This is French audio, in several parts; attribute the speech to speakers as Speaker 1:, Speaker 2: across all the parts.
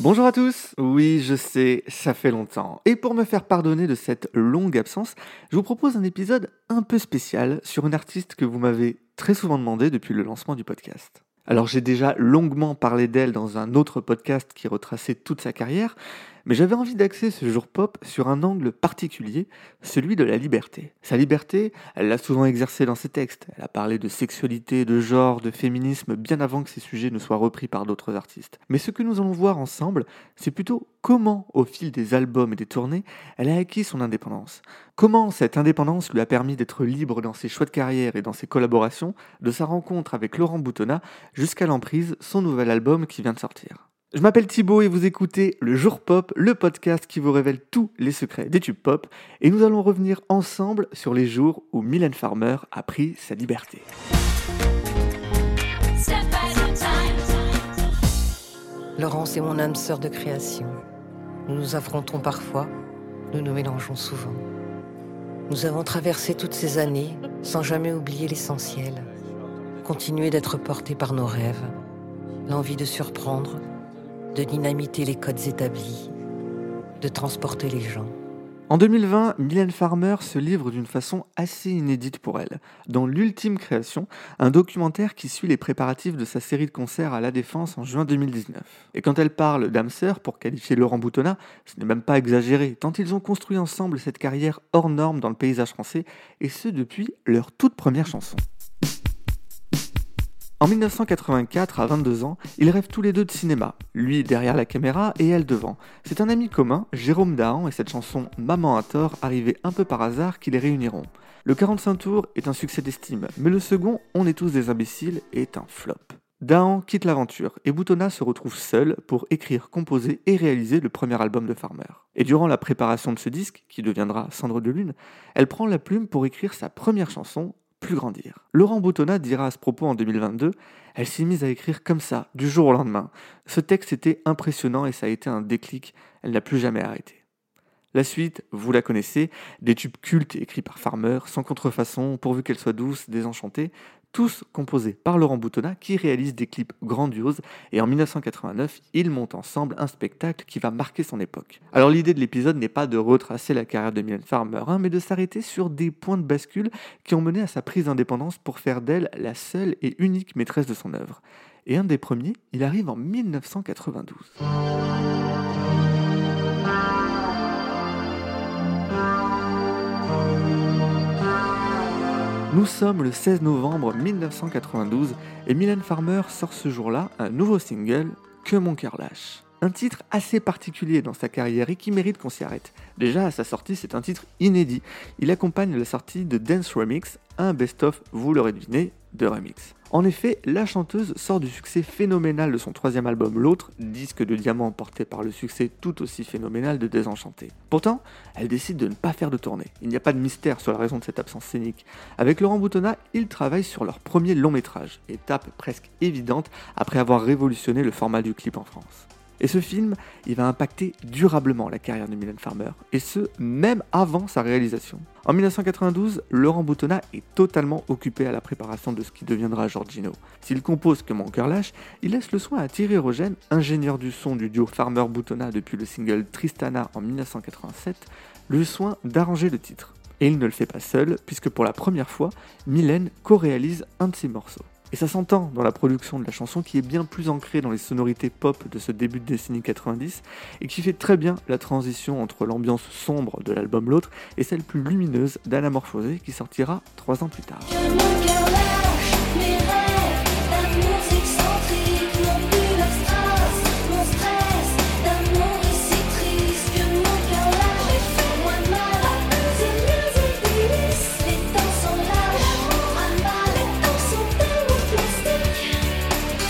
Speaker 1: Bonjour à tous. Oui, je sais, ça fait longtemps. Et pour me faire pardonner de cette longue absence, je vous propose un épisode un peu spécial sur une artiste que vous m'avez très souvent demandé depuis le lancement du podcast. Alors j'ai déjà longuement parlé d'elle dans un autre podcast qui retraçait toute sa carrière, mais j'avais envie d'axer ce jour pop sur un angle particulier, celui de la liberté. Sa liberté, elle l'a souvent exercée dans ses textes. Elle a parlé de sexualité, de genre, de féminisme bien avant que ces sujets ne soient repris par d'autres artistes. Mais ce que nous allons voir ensemble, c'est plutôt comment, au fil des albums et des tournées, elle a acquis son indépendance. Comment cette indépendance lui a permis d'être libre dans ses choix de carrière et dans ses collaborations, de sa rencontre avec Laurent Boutonnat jusqu'à l'emprise, son nouvel album qui vient de sortir. Je m'appelle Thibaut et vous écoutez Le Jour Pop, le podcast qui vous révèle tous les secrets des tubes pop. Et nous allons revenir ensemble sur les jours où Mylène Farmer a pris sa liberté.
Speaker 2: Laurence est mon âme sœur de création. Nous nous affrontons parfois, nous nous mélangeons souvent. Nous avons traversé toutes ces années sans jamais oublier l'essentiel. Continuer d'être portés par nos rêves, l'envie de surprendre, de dynamiter les codes établis, de transporter les gens.
Speaker 1: En 2020, Mylène Farmer se livre d'une façon assez inédite pour elle, dans l'ultime création, un documentaire qui suit les préparatifs de sa série de concerts à La Défense en juin 2019. Et quand elle parle d'âme sœur pour qualifier Laurent Boutonnat, ce n'est même pas exagéré, tant ils ont construit ensemble cette carrière hors norme dans le paysage français, et ce depuis leur toute première chanson. En 1984, à 22 ans, ils rêvent tous les deux de cinéma, lui derrière la caméra et elle devant. C'est un ami commun, Jérôme Dahan, et cette chanson Maman à tort arrivée un peu par hasard qui les réuniront. Le 45 tours est un succès d'estime, mais le second, On est tous des imbéciles, est un flop. Dahan quitte l'aventure et Boutonnat se retrouve seul pour écrire, composer et réaliser le premier album de Farmer. Et durant la préparation de ce disque, qui deviendra Cendre de Lune, elle prend la plume pour écrire sa première chanson, plus grandir. Laurent Boutonnat dira à ce propos en 2022 Elle s'est mise à écrire comme ça, du jour au lendemain. Ce texte était impressionnant et ça a été un déclic. Elle n'a plus jamais arrêté. La suite, vous la connaissez, des tubes cultes écrits par Farmer, sans contrefaçon, pourvu qu'elle soit douce, désenchantée, tous composés par Laurent Boutonnat qui réalise des clips grandioses et en 1989, ils montent ensemble un spectacle qui va marquer son époque. Alors l'idée de l'épisode n'est pas de retracer la carrière de Mylène Farmer, hein, mais de s'arrêter sur des points de bascule qui ont mené à sa prise d'indépendance pour faire d'elle la seule et unique maîtresse de son œuvre. Et un des premiers, il arrive en 1992. Nous sommes le 16 novembre 1992 et Mylène Farmer sort ce jour-là un nouveau single, Que mon cœur lâche. Un titre assez particulier dans sa carrière et qui mérite qu'on s'y arrête. Déjà à sa sortie, c'est un titre inédit. Il accompagne la sortie de Dance Remix, un best-of, vous l'aurez deviné, de remix. En effet, la chanteuse sort du succès phénoménal de son troisième album L'autre, disque de diamant porté par le succès tout aussi phénoménal de Désenchanté. Pourtant, elle décide de ne pas faire de tournée. Il n'y a pas de mystère sur la raison de cette absence scénique. Avec Laurent Boutonnat, ils travaillent sur leur premier long métrage, étape presque évidente après avoir révolutionné le format du clip en France. Et ce film, il va impacter durablement la carrière de Mylène Farmer, et ce, même avant sa réalisation. En 1992, Laurent Boutonnat est totalement occupé à la préparation de ce qui deviendra Giorgino. S'il compose que Mon cœur lâche, il laisse le soin à Thierry Rogène, ingénieur du son du duo Farmer-Boutonnat depuis le single Tristana en 1987, le soin d'arranger le titre. Et il ne le fait pas seul, puisque pour la première fois, Mylène co-réalise un de ses morceaux. Et ça s'entend dans la production de la chanson qui est bien plus ancrée dans les sonorités pop de ce début de décennie 90 et qui fait très bien la transition entre l'ambiance sombre de l'album L'autre et celle plus lumineuse d'Anamorphosé qui sortira trois ans plus tard.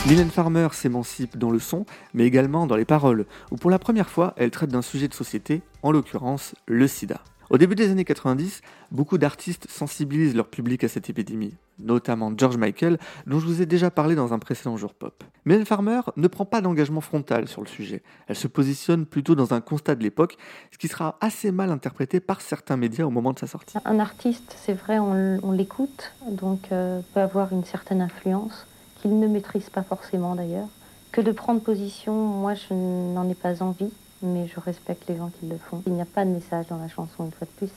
Speaker 1: Mylène Farmer s'émancipe dans le son, mais également dans les paroles, où pour la première fois, elle traite d'un sujet de société, en l'occurrence le sida. Au début des années 90, beaucoup d'artistes sensibilisent leur public à cette épidémie, notamment George Michael, dont je vous ai déjà parlé dans un précédent jour pop. Mylène Farmer ne prend pas d'engagement frontal sur le sujet. Elle se positionne plutôt dans un constat de l'époque, ce qui sera assez mal interprété par certains médias au moment de sa sortie.
Speaker 3: Un artiste, c'est vrai, on, l'écoute, donc euh, peut avoir une certaine influence, qu'il ne maîtrise pas forcément d'ailleurs. Que de prendre position, moi je n'en ai pas envie mais je respecte les gens qui le font. Il n'y a pas de message dans la chanson, une fois de plus,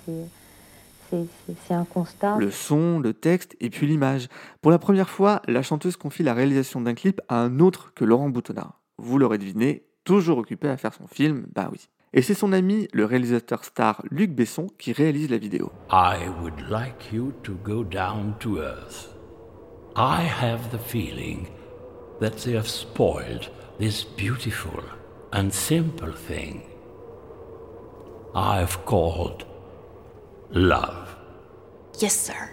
Speaker 3: c'est un constat.
Speaker 1: Le son, le texte et puis l'image. Pour la première fois, la chanteuse confie la réalisation d'un clip à un autre que Laurent Boutonnat. Vous l'aurez deviné, toujours occupé à faire son film, bah oui. Et c'est son ami, le réalisateur star Luc Besson, qui réalise la vidéo.
Speaker 4: I would like you to go down to earth. I have the feeling that they have spoiled this beautiful and simple thing I've called love.
Speaker 5: Yes, sir.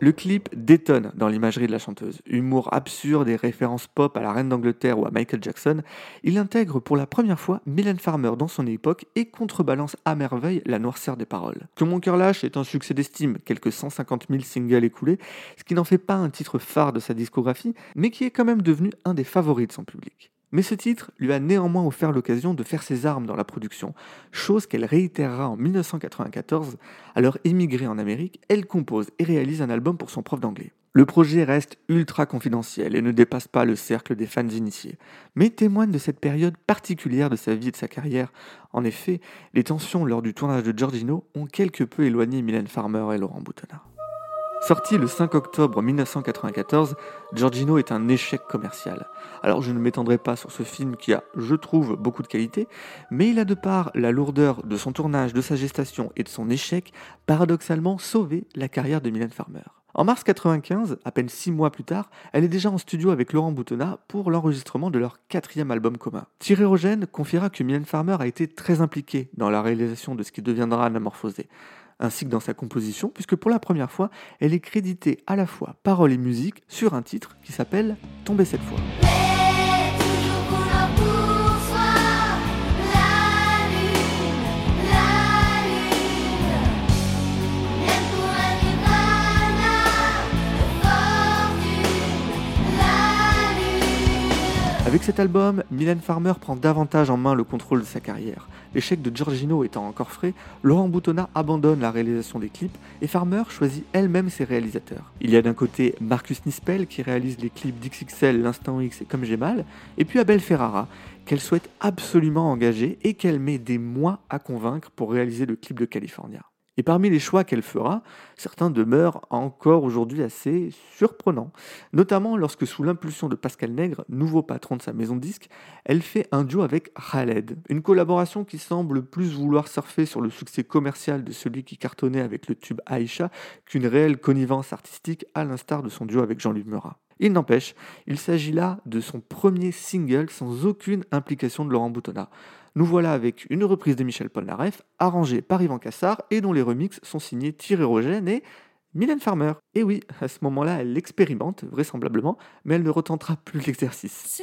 Speaker 1: Le clip détonne dans l'imagerie de la chanteuse. Humour absurde et références pop à la reine d'Angleterre ou à Michael Jackson, il intègre pour la première fois Mylène Farmer dans son époque et contrebalance à merveille la noirceur des paroles. Que mon cœur lâche est un succès d'estime, quelques 150 000 singles écoulés, ce qui n'en fait pas un titre phare de sa discographie, mais qui est quand même devenu un des favoris de son public. Mais ce titre lui a néanmoins offert l'occasion de faire ses armes dans la production, chose qu'elle réitérera en 1994. Alors émigrée en Amérique, elle compose et réalise un album pour son prof d'anglais. Le projet reste ultra confidentiel et ne dépasse pas le cercle des fans initiés, mais témoigne de cette période particulière de sa vie et de sa carrière. En effet, les tensions lors du tournage de Giorgino ont quelque peu éloigné Mylène Farmer et Laurent Boutonnat. Sorti le 5 octobre 1994, Giorgino est un échec commercial. Alors je ne m'étendrai pas sur ce film qui a, je trouve, beaucoup de qualité, mais il a de par la lourdeur de son tournage, de sa gestation et de son échec, paradoxalement sauvé la carrière de Mylène Farmer. En mars 95, à peine six mois plus tard, elle est déjà en studio avec Laurent Boutonnat pour l'enregistrement de leur quatrième album commun. Thierry Rogen confiera que Mylène Farmer a été très impliquée dans la réalisation de ce qui deviendra Anamorphosé ainsi que dans sa composition, puisque pour la première fois, elle est créditée à la fois paroles et musique sur un titre qui s'appelle Tomber cette fois. Cet album, Mylène Farmer prend davantage en main le contrôle de sa carrière. L'échec de Giorgino étant encore frais, Laurent Boutonnat abandonne la réalisation des clips et Farmer choisit elle-même ses réalisateurs. Il y a d'un côté Marcus Nispel qui réalise les clips d'XXL, L'Instant X et Comme J'ai Mal, et puis Abel Ferrara qu'elle souhaite absolument engager et qu'elle met des mois à convaincre pour réaliser le clip de California. Et parmi les choix qu'elle fera, certains demeurent encore aujourd'hui assez surprenants, notamment lorsque sous l'impulsion de Pascal Nègre, nouveau patron de sa maison de disques, elle fait un duo avec Khaled, une collaboration qui semble plus vouloir surfer sur le succès commercial de celui qui cartonnait avec le tube Aïcha qu'une réelle connivence artistique à l'instar de son duo avec Jean-Luc Murat. Il n'empêche, il s'agit là de son premier single sans aucune implication de Laurent Boutonnat. Nous voilà avec une reprise de Michel Polnareff, arrangée par Yvan Cassard et dont les remixes sont signés Thierry Rogen et Mylène Farmer. Et oui, à ce moment-là, elle l'expérimente, vraisemblablement, mais elle ne retentera plus l'exercice.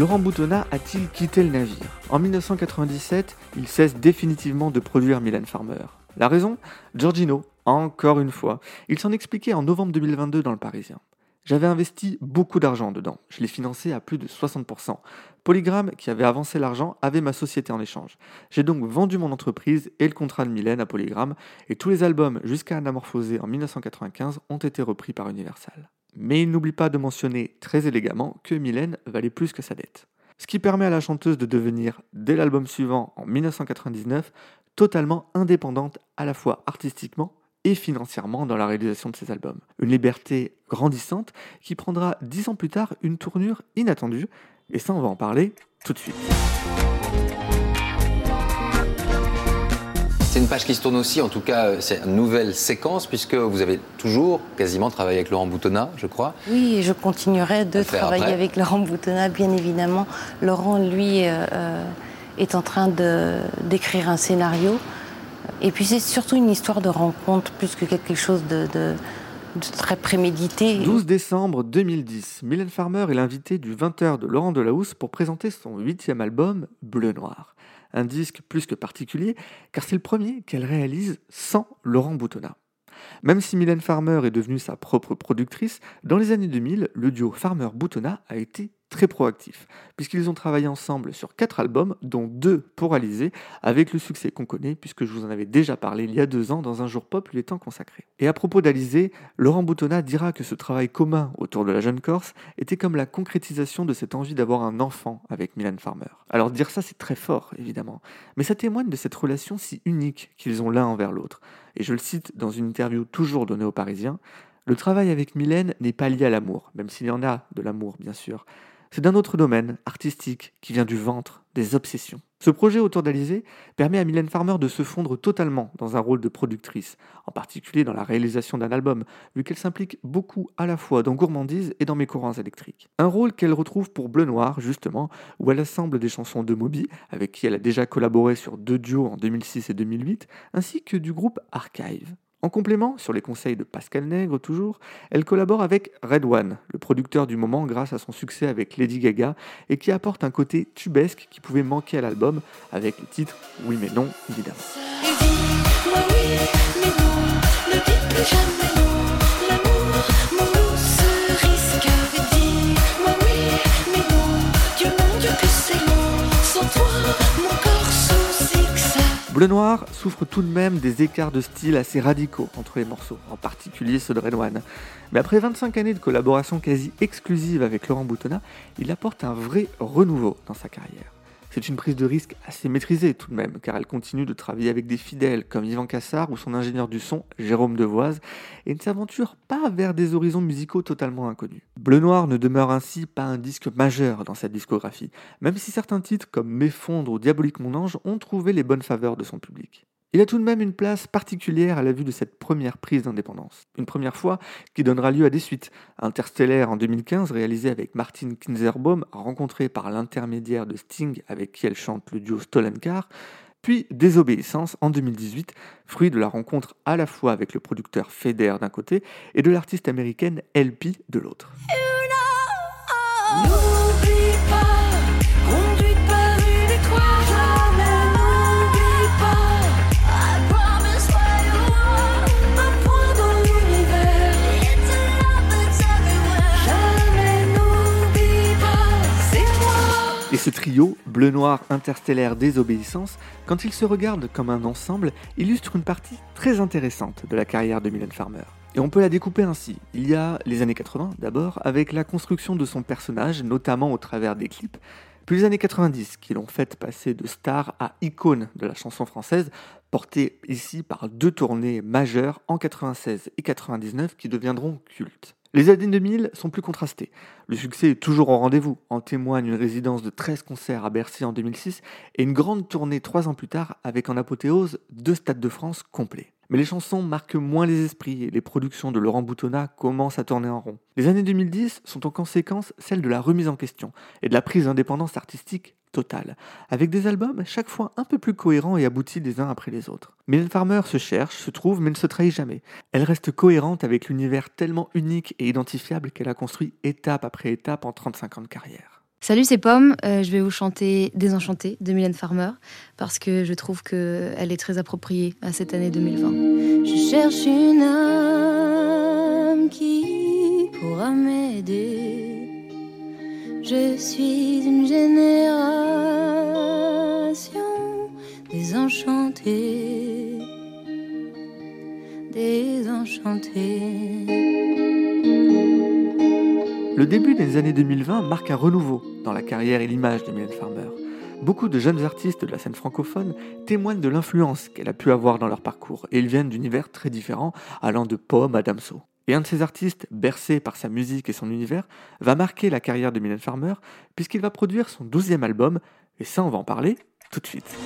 Speaker 1: Laurent Boutonnat a-t-il quitté le navire? En 1997, il cesse définitivement de produire Mylène Farmer. La raison? Giorgino, encore une fois. Il s'en expliquait en novembre 2022 dans Le Parisien. J'avais investi beaucoup d'argent dedans, je l'ai financé à plus de 60%. Polygram, qui avait avancé l'argent, avait ma société en échange. J'ai donc vendu mon entreprise et le contrat de Mylène à Polygram, et tous les albums jusqu'à Anamorphosé en 1995 ont été repris par Universal. Mais il n'oublie pas de mentionner très élégamment que Mylène valait plus que sa dette. Ce qui permet à la chanteuse de devenir, dès l'album suivant en 1999, totalement indépendante à la fois artistiquement et financièrement dans la réalisation de ses albums. Une liberté grandissante qui prendra dix ans plus tard une tournure inattendue, et ça on va en parler tout de suite.
Speaker 6: Une page qui se tourne aussi, en tout cas, euh, c'est une nouvelle séquence, puisque vous avez toujours quasiment travaillé avec Laurent Boutonnat, je crois.
Speaker 3: Oui, et je continuerai de travailler
Speaker 6: après.
Speaker 3: avec Laurent Boutonnat, bien évidemment. Laurent, lui, euh, euh,
Speaker 2: est en train de- d'écrire un scénario. Et puis c'est surtout une histoire de rencontre plus que quelque chose de, de- de très prémédité.
Speaker 1: 12 décembre 2010, Mylène Farmer est l'invitée du 20h de Laurent Delahousse pour présenter son huitième album, Bleu Noir. Un disque plus que particulier, car c'est le premier qu'elle réalise sans Laurent Boutonnat. Même si Mylène Farmer est devenue sa propre productrice, dans les années 2000, le duo Farmer-Boutonnat a été très proactif, puisqu'ils ont travaillé ensemble sur quatre albums, dont deux pour Alizé, avec le succès qu'on connaît, puisque je vous en avais déjà parlé il y a deux ans dans un jour pop lui étant consacré. Et à propos d'Alizé, Laurent Boutonnat dira que ce travail commun autour de la jeune Corse était comme la concrétisation de cette envie d'avoir un enfant avec Mylène Farmer. Alors dire ça c'est très fort, évidemment, mais ça témoigne de cette relation si unique qu'ils ont l'un envers l'autre. Et je le cite dans une interview toujours donnée aux Parisiens, le travail avec Mylène n'est pas lié à l'amour, même s'il y en a de l'amour bien sûr. C'est d'un autre domaine, artistique, qui vient du ventre, des obsessions. Ce projet autour d'Alizé permet à Mylène Farmer de se fondre totalement dans un rôle de productrice, en particulier dans la réalisation d'un album, vu qu'elle s'implique beaucoup à la fois dans Gourmandise et dans Mes courants électriques. Un rôle qu'elle retrouve pour Bleu Noir, justement, où elle assemble des chansons de Moby, avec qui elle a déjà collaboré sur deux duos en 2006 et 2008, ainsi que du groupe Archive. En complément, sur les conseils de Pascal Nègre toujours, elle collabore avec Red One, le producteur du moment grâce à son succès avec Lady Gaga, et qui apporte un côté tubesque qui pouvait manquer à l'album, avec le titre Oui mais non, évidemment. Bleu Noir souffre tout de même des écarts de style assez radicaux entre les morceaux, en particulier ceux de Red One. Mais après 25 années de collaboration quasi exclusive avec Laurent Boutonnat, il apporte un vrai renouveau dans sa carrière. C'est une prise de risque assez maîtrisée tout de même, car elle continue de travailler avec des fidèles comme Yvan Cassard ou son ingénieur du son, Jérôme Devoise, et ne s'aventure pas vers des horizons musicaux totalement inconnus. Bleu Noir ne demeure ainsi pas un disque majeur dans sa discographie, même si certains titres comme M'effondre ou Diabolique mon ange ont trouvé les bonnes faveurs de son public. Il a tout de même une place particulière à la vue de cette première prise d'indépendance. Une première fois qui donnera lieu à des suites. Interstellaire en 2015, réalisé avec Martin Kinzerbaum, rencontré par l'intermédiaire de Sting avec qui elle chante le duo Stolen Car, puis Désobéissance en 2018, fruit de la rencontre à la fois avec le producteur Feder d'un côté et de l'artiste américaine LP de l'autre. Ce trio, bleu noir interstellaire désobéissance, quand ils se regardent comme un ensemble, illustre une partie très intéressante de la carrière de Mylène Farmer. Et on peut la découper ainsi. Il y a les années 80 d'abord, avec la construction de son personnage, notamment au travers des clips, puis les années 90 qui l'ont fait passer de star à icône de la chanson française, portée ici par deux tournées majeures en 96 et 99 qui deviendront cultes. Les années 2000 sont plus contrastées. Le succès est toujours au rendez-vous, en témoigne une résidence de 13 concerts à Bercy en 2006 et une grande tournée trois ans plus tard avec en apothéose deux Stades de France complets. Mais les chansons marquent moins les esprits et les productions de Laurent Boutonnat commencent à tourner en rond. Les années 2010 sont en conséquence celles de la remise en question et de la prise d'indépendance artistique totale, avec des albums chaque fois un peu plus cohérents et aboutis les uns après les autres. Mylène Farmer se cherche, se trouve, mais ne se trahit jamais. Elle reste cohérente avec l'univers tellement unique et identifiable qu'elle a construit étape après étape en 35 ans de carrière.
Speaker 7: Salut, c'est Pomme. Euh, je vais vous chanter Désenchanté de Mylène Farmer parce que je trouve qu'elle est très appropriée à cette année 2020.
Speaker 5: Je cherche une âme qui pourra m'aider. Je suis une génération désenchantée, désenchantée.
Speaker 1: Début des années 2020 marque un renouveau dans la carrière et l'image de Mylène Farmer. Beaucoup de jeunes artistes de la scène francophone témoignent de l'influence qu'elle a pu avoir dans leur parcours, et ils viennent d'univers très différents, allant de Pomme à Damso. Et un de ces artistes, bercé par sa musique et son univers, va marquer la carrière de Mylène Farmer, puisqu'il va produire son douzième album, et ça on va en parler tout de suite.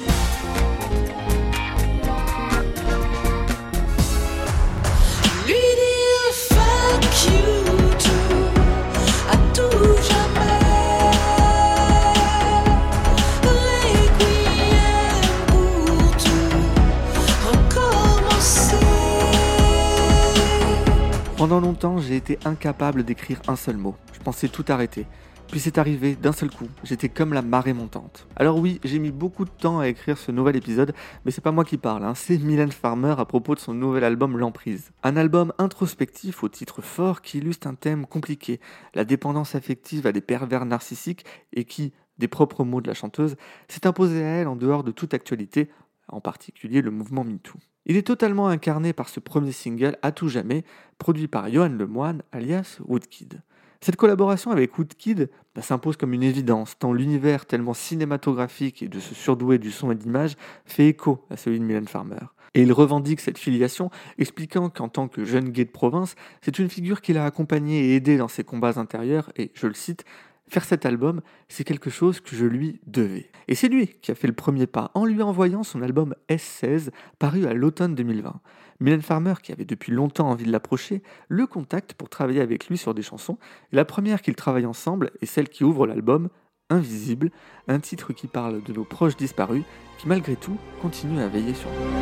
Speaker 1: Pendant longtemps, j'ai été incapable d'écrire un seul mot. Je pensais tout arrêter. Puis c'est arrivé d'un seul coup, j'étais comme la marée montante. Alors oui, j'ai mis beaucoup de temps à écrire ce nouvel épisode, mais c'est pas moi qui parle, hein, c'est Mylène Farmer à propos de son nouvel album L'Emprise. Un album introspectif au titre fort qui illustre un thème compliqué, la dépendance affective à des pervers narcissiques et qui, des propres mots de la chanteuse, s'est imposé à elle en dehors de toute actualité, en particulier le mouvement MeToo. Il est totalement incarné par ce premier single à tout jamais, produit par Johan Lemoine alias Woodkid. Cette collaboration avec Woodkid bah, s'impose comme une évidence, tant l'univers tellement cinématographique et de ce surdoué du son et de l'image fait écho à celui de Mylène Farmer. Et il revendique cette filiation, expliquant qu'en tant que jeune gay de province, c'est une figure qu'il a accompagné et aidé dans ses combats intérieurs, et je le cite, Faire cet album, c'est quelque chose que je lui devais. Et c'est lui qui a fait le premier pas en lui envoyant son album S16, paru à l'automne 2020. Mylène Farmer, qui avait depuis longtemps envie de l'approcher, le contacte pour travailler avec lui sur des chansons. La première qu'ils travaillent ensemble est celle qui ouvre l'album, Invisible, un titre qui parle de nos proches disparus, qui malgré tout continuent à veiller sur nous.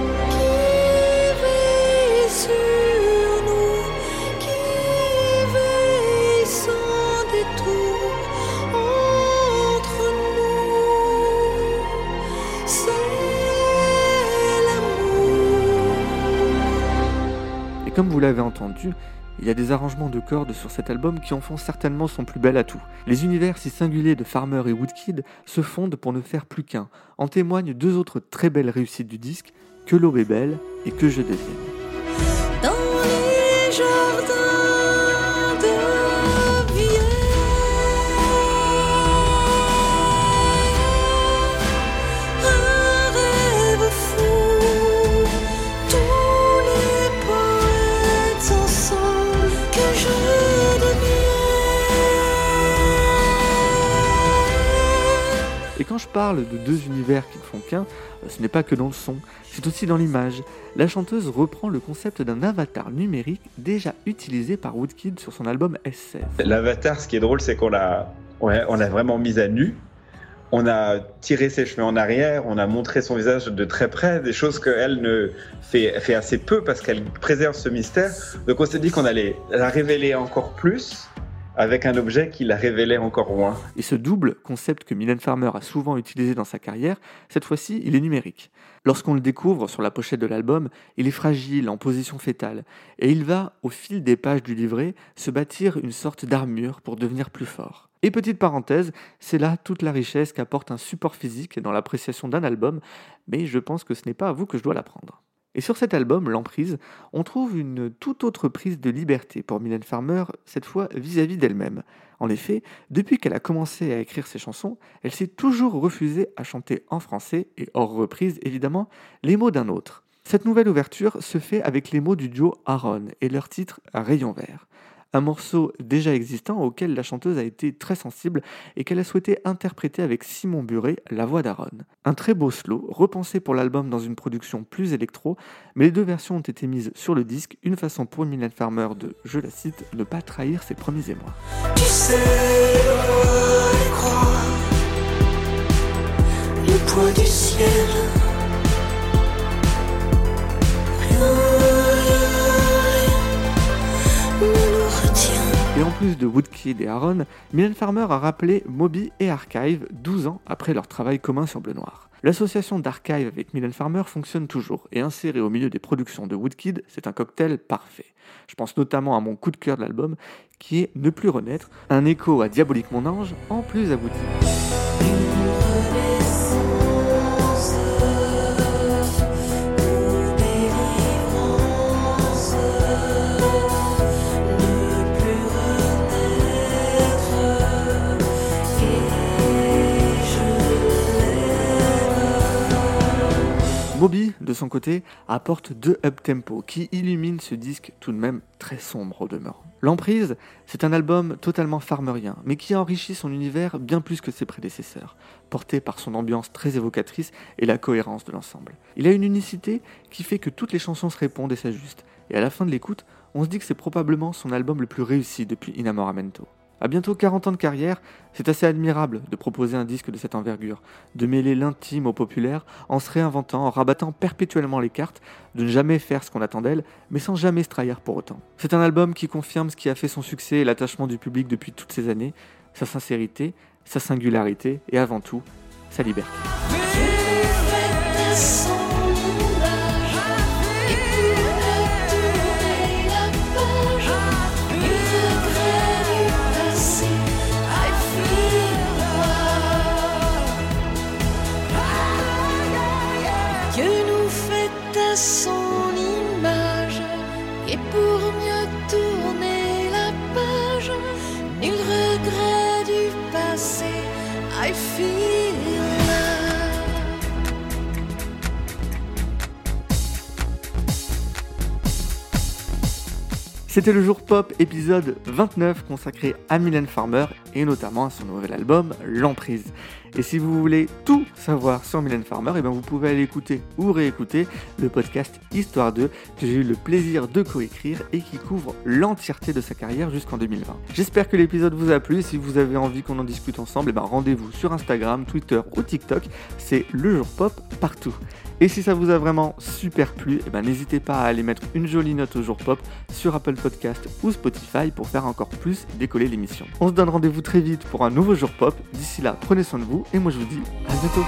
Speaker 1: Comme vous l'avez entendu, il y a des arrangements de cordes sur cet album qui en font certainement son plus bel atout. Les univers si singuliers de Farmer et Woodkid se fondent pour ne faire plus qu'un. En témoignent deux autres très belles réussites du disque, Que l'aube est belle et Que je devienne. De deux univers qui ne font qu'un, euh, ce n'est pas que dans le son, c'est aussi dans l'image. La chanteuse reprend le concept d'un avatar numérique déjà utilisé par Woodkid sur son album SF.
Speaker 8: L'avatar, ce qui est drôle, c'est qu'on l'a, on l'a vraiment mise à nu. On a tiré ses cheveux en arrière, on a montré son visage de très près, des choses qu'elle ne fait, fait assez peu parce qu'elle préserve ce mystère. Donc on s'est dit qu'on allait la révéler encore plus avec un objet qui la révélait encore moins.
Speaker 1: Et ce double concept que Mylène Farmer a souvent utilisé dans sa carrière, cette fois-ci, il est numérique. Lorsqu'on le découvre sur la pochette de l'album, il est fragile, en position fétale, et il va, au fil des pages du livret, se bâtir une sorte d'armure pour devenir plus fort. Et petite parenthèse, c'est là toute la richesse qu'apporte un support physique dans l'appréciation d'un album, mais je pense que ce n'est pas à vous que je dois l'apprendre. Et sur cet album, L'Emprise, on trouve une toute autre prise de liberté pour Mylène Farmer, cette fois vis-à-vis d'elle-même. En effet, depuis qu'elle a commencé à écrire ses chansons, elle s'est toujours refusée à chanter en français, et hors reprise évidemment, les mots d'un autre. Cette nouvelle ouverture se fait avec les mots du duo Aaron et leur titre Rayon vert un morceau déjà existant auquel la chanteuse a été très sensible et qu'elle a souhaité interpréter avec Simon Buret, la voix d'Aaron. Un très beau slow, repensé pour l'album dans une production plus électro, mais les deux versions ont été mises sur le disque, une façon pour Mylène Farmer de, je la cite, ne pas trahir ses premiers émois. Et en plus de Woodkid et Aaron, Mylène Farmer a rappelé Moby et Archive 12 ans après leur travail commun sur Bleu Noir. L'association d'Archive avec Mylène Farmer fonctionne toujours, et inséré au milieu des productions de Woodkid, c'est un cocktail parfait. Je pense notamment à mon coup de cœur de l'album, qui est Ne plus renaître, un écho à Diabolique mon ange, en plus à Bobby, de son côté, apporte deux up-tempo qui illuminent ce disque tout de même très sombre au demeurant. L'Emprise, c'est un album totalement farmerien, mais qui enrichit son univers bien plus que ses prédécesseurs, porté par son ambiance très évocatrice et la cohérence de l'ensemble. Il a une unicité qui fait que toutes les chansons se répondent et s'ajustent, et à la fin de l'écoute, on se dit que c'est probablement son album le plus réussi depuis Inamoramento. À bientôt 40 ans de carrière, c'est assez admirable de proposer un disque de cette envergure, de mêler l'intime au populaire en se réinventant, en rabattant perpétuellement les cartes, de ne jamais faire ce qu'on attend d'elle, mais sans jamais se trahir pour autant. C'est un album qui confirme ce qui a fait son succès et l'attachement du public depuis toutes ces années, sa sincérité, sa singularité et avant tout, sa liberté.
Speaker 5: Fait à
Speaker 1: C'était le jour pop épisode 29 consacré à Mylène Farmer et notamment à son nouvel album L'Emprise. Et si vous voulez tout savoir sur Mylène Farmer, eh bien vous pouvez aller écouter ou réécouter le podcast Histoire 2 que j'ai eu le plaisir de coécrire et qui couvre l'entièreté de sa carrière jusqu'en 2020. J'espère que l'épisode vous a plu et si vous avez envie qu'on en discute ensemble, eh ben rendez-vous sur Instagram, Twitter ou TikTok, c'est le jour pop partout. Et si ça vous a vraiment super plu, eh ben n'hésitez pas à aller mettre une jolie note au jour pop sur Apple Podcast ou Spotify pour faire encore plus décoller l'émission. On se donne rendez-vous très vite pour un nouveau jour pop. D'ici là, prenez soin de vous et moi je vous dis à bientôt.